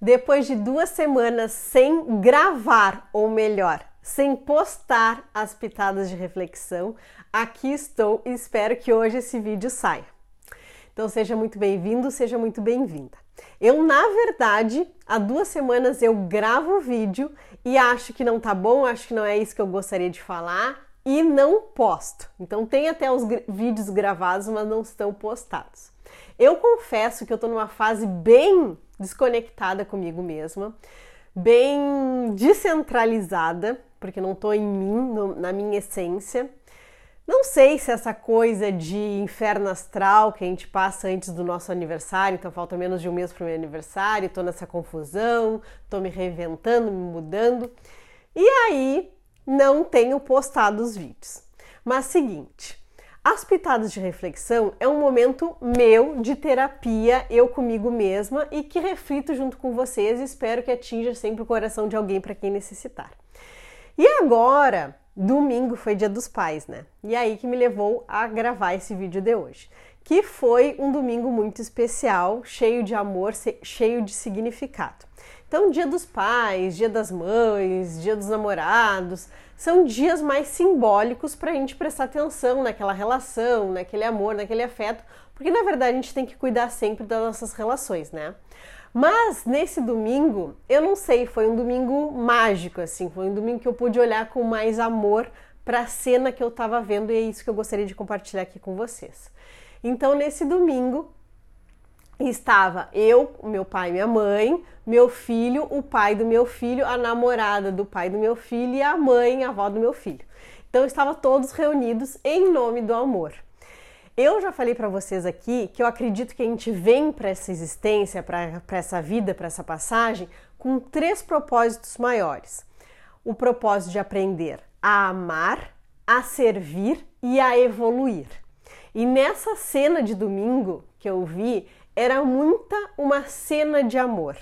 Depois de duas semanas sem gravar, ou melhor, sem postar as pitadas de reflexão, aqui estou e espero que hoje esse vídeo saia. Então seja muito bem-vindo, seja muito bem-vinda. Eu, na verdade, há duas semanas eu gravo o vídeo e acho que não tá bom, acho que não é isso que eu gostaria de falar e não posto. Então tem até os vídeos gravados, mas não estão postados. Eu confesso que eu tô numa fase bem desconectada comigo mesma, bem descentralizada, porque não estou em mim, no, na minha essência. Não sei se essa coisa de inferno astral que a gente passa antes do nosso aniversário, então falta menos de um mês para o meu aniversário, estou nessa confusão, estou me reinventando, me mudando. E aí não tenho postado os vídeos. Mas seguinte, as pitadas de reflexão é um momento meu de terapia, eu comigo mesma e que reflito junto com vocês e espero que atinja sempre o coração de alguém para quem necessitar. E agora, domingo foi dia dos pais, né? E aí que me levou a gravar esse vídeo de hoje, que foi um domingo muito especial, cheio de amor, cheio de significado. Então, dia dos pais, dia das mães, dia dos namorados, são dias mais simbólicos para a gente prestar atenção naquela relação, naquele amor, naquele afeto, porque na verdade a gente tem que cuidar sempre das nossas relações, né? Mas nesse domingo, eu não sei, foi um domingo mágico, assim, foi um domingo que eu pude olhar com mais amor para a cena que eu estava vendo e é isso que eu gostaria de compartilhar aqui com vocês. Então, nesse domingo, estava eu, meu pai minha mãe, meu filho, o pai do meu filho, a namorada do pai do meu filho e a mãe, a avó do meu filho. Então estavam todos reunidos em nome do amor. Eu já falei para vocês aqui que eu acredito que a gente vem para essa existência, para essa vida, para essa passagem, com três propósitos maiores: o propósito de aprender a amar, a servir e a evoluir. E nessa cena de domingo que eu vi, era muita uma cena de amor.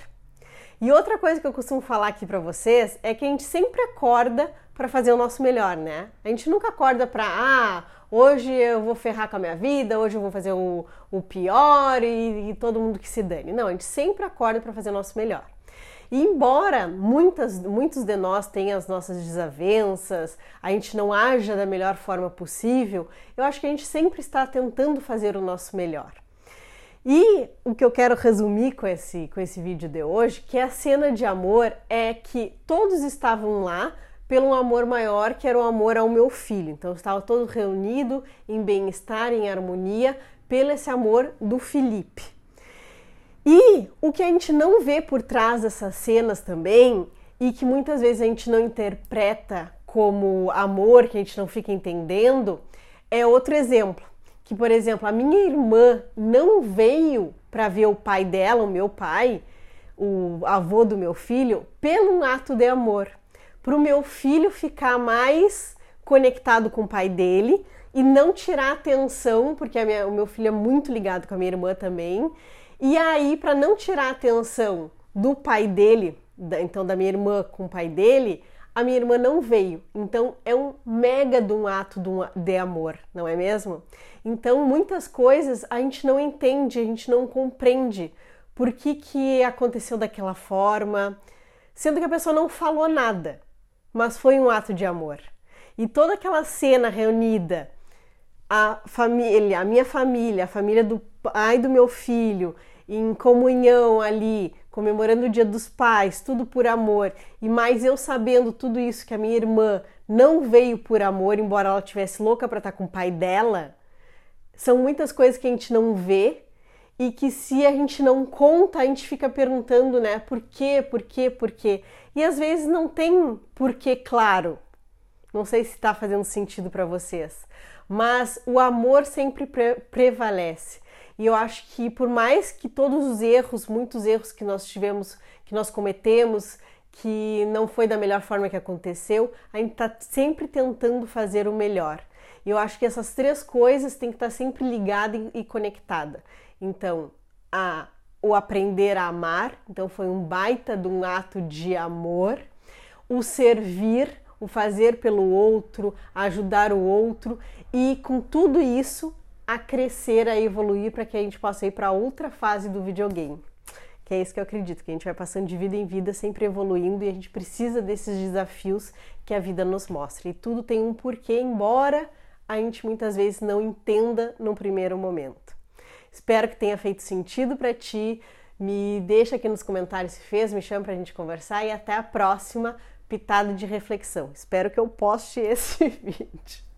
E outra coisa que eu costumo falar aqui para vocês é que a gente sempre acorda para fazer o nosso melhor, né? A gente nunca acorda para ah, hoje eu vou ferrar com a minha vida, hoje eu vou fazer o, o pior e, e todo mundo que se dane. Não, a gente sempre acorda para fazer o nosso melhor. E embora muitas, muitos de nós tenham as nossas desavenças, a gente não haja da melhor forma possível, eu acho que a gente sempre está tentando fazer o nosso melhor. E o que eu quero resumir com esse, com esse vídeo de hoje, que a cena de amor é que todos estavam lá pelo amor maior, que era o amor ao meu filho. Então estava todo reunido em bem-estar, em harmonia, pelo esse amor do Felipe. E o que a gente não vê por trás dessas cenas também, e que muitas vezes a gente não interpreta como amor, que a gente não fica entendendo, é outro exemplo. Que, por exemplo, a minha irmã não veio para ver o pai dela, o meu pai, o avô do meu filho, pelo ato de amor, para o meu filho ficar mais conectado com o pai dele e não tirar atenção, porque minha, o meu filho é muito ligado com a minha irmã também, e aí para não tirar atenção do pai dele, da, então da minha irmã com o pai dele, a minha irmã não veio. Então é um mega de um ato de amor, não é mesmo? Então muitas coisas a gente não entende, a gente não compreende por que, que aconteceu daquela forma, sendo que a pessoa não falou nada, mas foi um ato de amor. E toda aquela cena reunida, a família, a minha família, a família do pai do meu filho, em comunhão ali, comemorando o Dia dos Pais, tudo por amor, e mais eu sabendo tudo isso que a minha irmã não veio por amor, embora ela tivesse louca para estar com o pai dela, são muitas coisas que a gente não vê e que se a gente não conta, a gente fica perguntando, né, por quê, por quê, por quê? E às vezes não tem porquê claro. Não sei se está fazendo sentido para vocês, mas o amor sempre pre prevalece. E eu acho que por mais que todos os erros, muitos erros que nós tivemos, que nós cometemos, que não foi da melhor forma que aconteceu, a gente está sempre tentando fazer o melhor. E eu acho que essas três coisas têm que estar tá sempre ligada e conectada. Então, a, o aprender a amar, então foi um baita de um ato de amor, o servir, o fazer pelo outro, ajudar o outro e com tudo isso a crescer, a evoluir para que a gente possa ir para outra fase do videogame. que é isso que eu acredito, que a gente vai passando de vida em vida, sempre evoluindo e a gente precisa desses desafios que a vida nos mostra. E tudo tem um porquê, embora a gente muitas vezes não entenda no primeiro momento. Espero que tenha feito sentido para ti. Me deixa aqui nos comentários se fez, me chama para a gente conversar e até a próxima pitada de reflexão. Espero que eu poste esse vídeo.